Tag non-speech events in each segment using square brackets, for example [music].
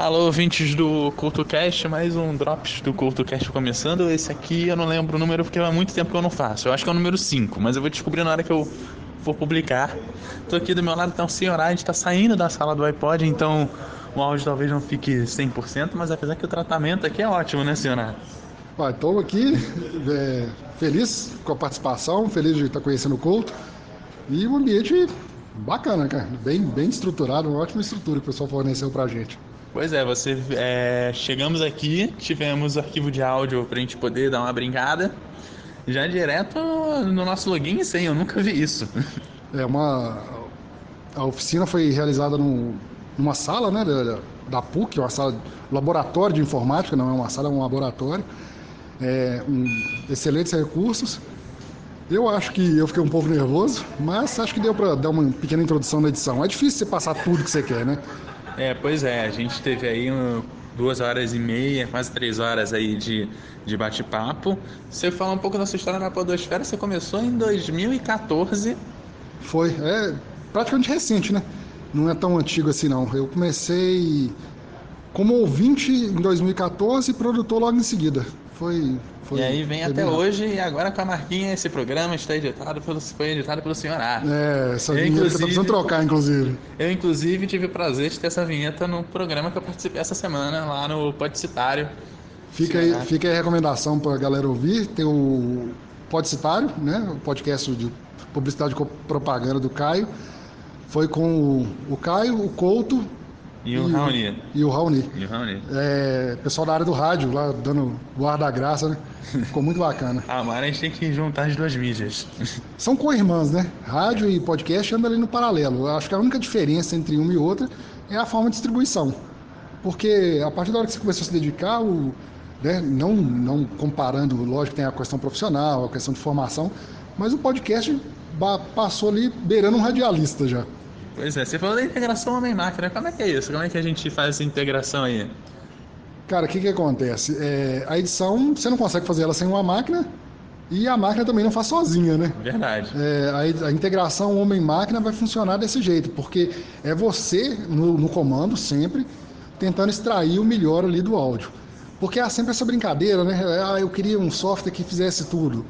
Alô, ouvintes do CultoCast, mais um Drops do CultoCast começando. Esse aqui eu não lembro o número porque há muito tempo que eu não faço. Eu acho que é o número 5, mas eu vou descobrir na hora que eu for publicar. Tô aqui do meu lado, tá o senhor a gente tá saindo da sala do iPod, então o áudio talvez não fique 100%, mas apesar que o tratamento aqui é ótimo, né, senhora? Estou aqui é, feliz com a participação, feliz de estar conhecendo o culto e um ambiente bacana, cara, bem, bem estruturado, uma ótima estrutura que o pessoal forneceu pra gente. Pois é, você é, chegamos aqui, tivemos arquivo de áudio pra gente poder dar uma brincada. Já direto no nosso login sem, eu nunca vi isso. [laughs] É uma. A oficina foi realizada num, numa sala, né, da, da PUC, uma sala laboratório de informática, não é uma sala, é um laboratório. É, um, excelentes recursos. Eu acho que eu fiquei um pouco nervoso, mas acho que deu para dar uma pequena introdução na edição. É difícil você passar tudo que você quer, né? É, pois é, a gente teve aí um, duas horas e meia, quase três horas aí de, de bate-papo. Você fala um pouco da sua história na Podosfera, você começou em 2014. Foi, é praticamente recente, né? Não é tão antigo assim não. Eu comecei como ouvinte em 2014 e produtor logo em seguida. Foi, foi e aí vem até hoje e agora com a marquinha esse programa está editado pelo, foi editado pelo senhor A. É, essa eu, vinheta tá precisando trocar, inclusive. Eu, inclusive, tive o prazer de ter essa vinheta no programa que eu participei essa semana lá no Podcitário. Fica aí, fica aí a recomendação para a galera ouvir. Tem o Podcitário, né? O podcast de publicidade e propaganda do Caio. Foi com o, o Caio, o Couto e o Raoni. E o Raoni. E o Raoni. É, pessoal da área do rádio, lá dando guarda-graça, né? Ficou muito bacana. [laughs] ah, mas a gente tem que juntar as duas mídias. [laughs] São co-irmãs, né? Rádio e podcast andam ali no paralelo. Eu acho que a única diferença entre uma e outra é a forma de distribuição. Porque a partir da hora que você começou a se dedicar, o, né, não, não comparando, lógico, tem a questão profissional, a questão de formação, mas o podcast passou ali beirando um radialista já. Pois é, você falou da integração homem-máquina. Como é que é isso? Como é que a gente faz essa integração aí? Cara, o que, que acontece? É, a edição, você não consegue fazer ela sem uma máquina e a máquina também não faz sozinha, né? Verdade. É, a, a, integração homem-máquina vai funcionar desse jeito, porque é você no, no, comando sempre tentando extrair o melhor ali do áudio. Porque há sempre essa brincadeira, né? Ah, eu queria um software que fizesse tudo.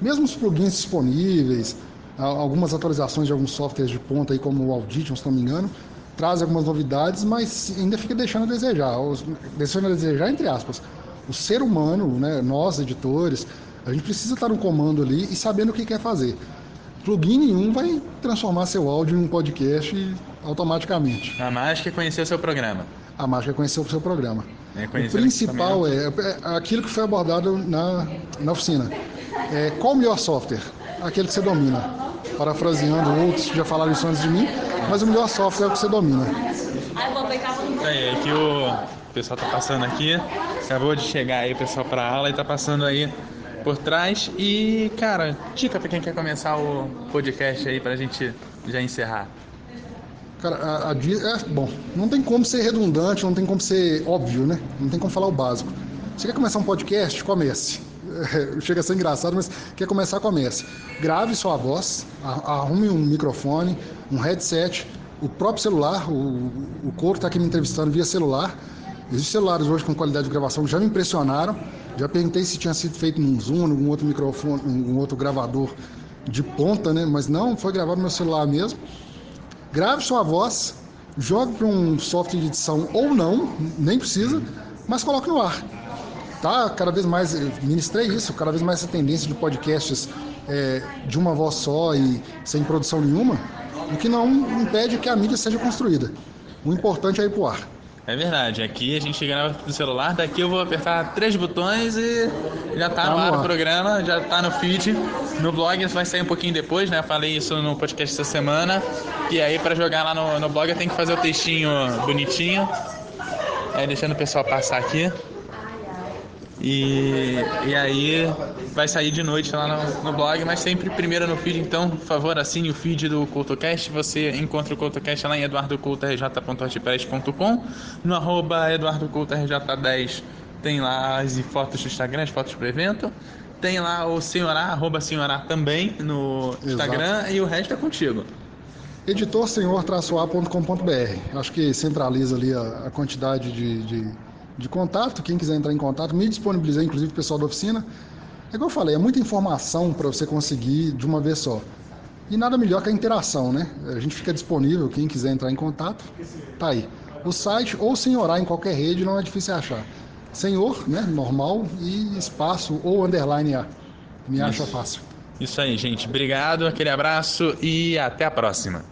Mesmo os plugins disponíveis, algumas atualizações de alguns softwares de ponta aí, como o Audition, se não me engano, traz algumas novidades, mas ainda fica deixando a desejar, deixando a desejar entre aspas. O ser humano, né, nós editores, a gente precisa estar no comando ali e sabendo o que quer fazer. Plugin nenhum vai transformar seu áudio em um podcast automaticamente. A mágica é conhecer o seu programa. A mágica é conhecer o seu programa. É o principal é, é, aquilo que foi abordado na, na oficina. É, qual o melhor software? Aquele que você domina parafraseando outros que já falaram isso antes de mim, mas o melhor software é o que você domina. É, é que o pessoal tá passando aqui, acabou de chegar aí o pessoal pra aula e tá passando aí por trás. E, cara, dica pra quem quer começar o podcast aí pra gente já encerrar. Cara, a, a, é, bom, não tem como ser redundante, não tem como ser óbvio, né? Não tem como falar o básico. Você quer começar um podcast? Comece [laughs] chega a ser engraçado, mas quer começar, comece. Grave sua voz, arrume um microfone, um headset, o próprio celular, o, o Coro está aqui me entrevistando via celular. Existem celulares hoje com qualidade de gravação que já me impressionaram. Já perguntei se tinha sido feito num Zoom, num outro microfone, um outro gravador de ponta, né? Mas não, foi gravado no meu celular mesmo. Grave sua voz, jogue para um software de edição ou não, nem precisa, mas coloque no ar tá cada vez mais, ministrei isso, cada vez mais essa tendência de podcasts é, de uma voz só e sem produção nenhuma, o que não impede que a mídia seja construída. O importante é ir pro ar. É verdade, aqui a gente grava do celular, daqui eu vou apertar três botões e já tá, tá no ar o programa, já tá no feed. No blog vai sair um pouquinho depois, né? falei isso no podcast essa semana. E aí para jogar lá no, no blog eu tenho que fazer o textinho bonitinho. Aí deixando o pessoal passar aqui. E, e aí vai sair de noite lá no, no, blog, mas sempre primeiro no feed. Então, por favor, assine o feed do CultoCast. Você encontra o CultoCast lá em eduardocultorj.wordpress.com. No arroba eduardocultorj10 tem lá as fotos do Instagram, as fotos pro evento. Tem lá o senhorá, arroba senhorá também no Instagram Exato. e o resto é contigo. editorsenhor-a.com.br. Acho que centraliza ali a, a quantidade de, de, de, contato. Quem quiser entrar em contato, me disponibilizei, inclusive o pessoal da oficina. É como eu falei, é muita informação para você conseguir de uma vez só. E nada melhor que a interação, né? A gente fica disponível, quem quiser entrar em contato, tá aí. O site ou senhorar em qualquer rede não é difícil achar. Senhor, né? Normal e espaço ou underline A. Me acha fácil. Isso aí, gente. Obrigado, aquele abraço e até a próxima.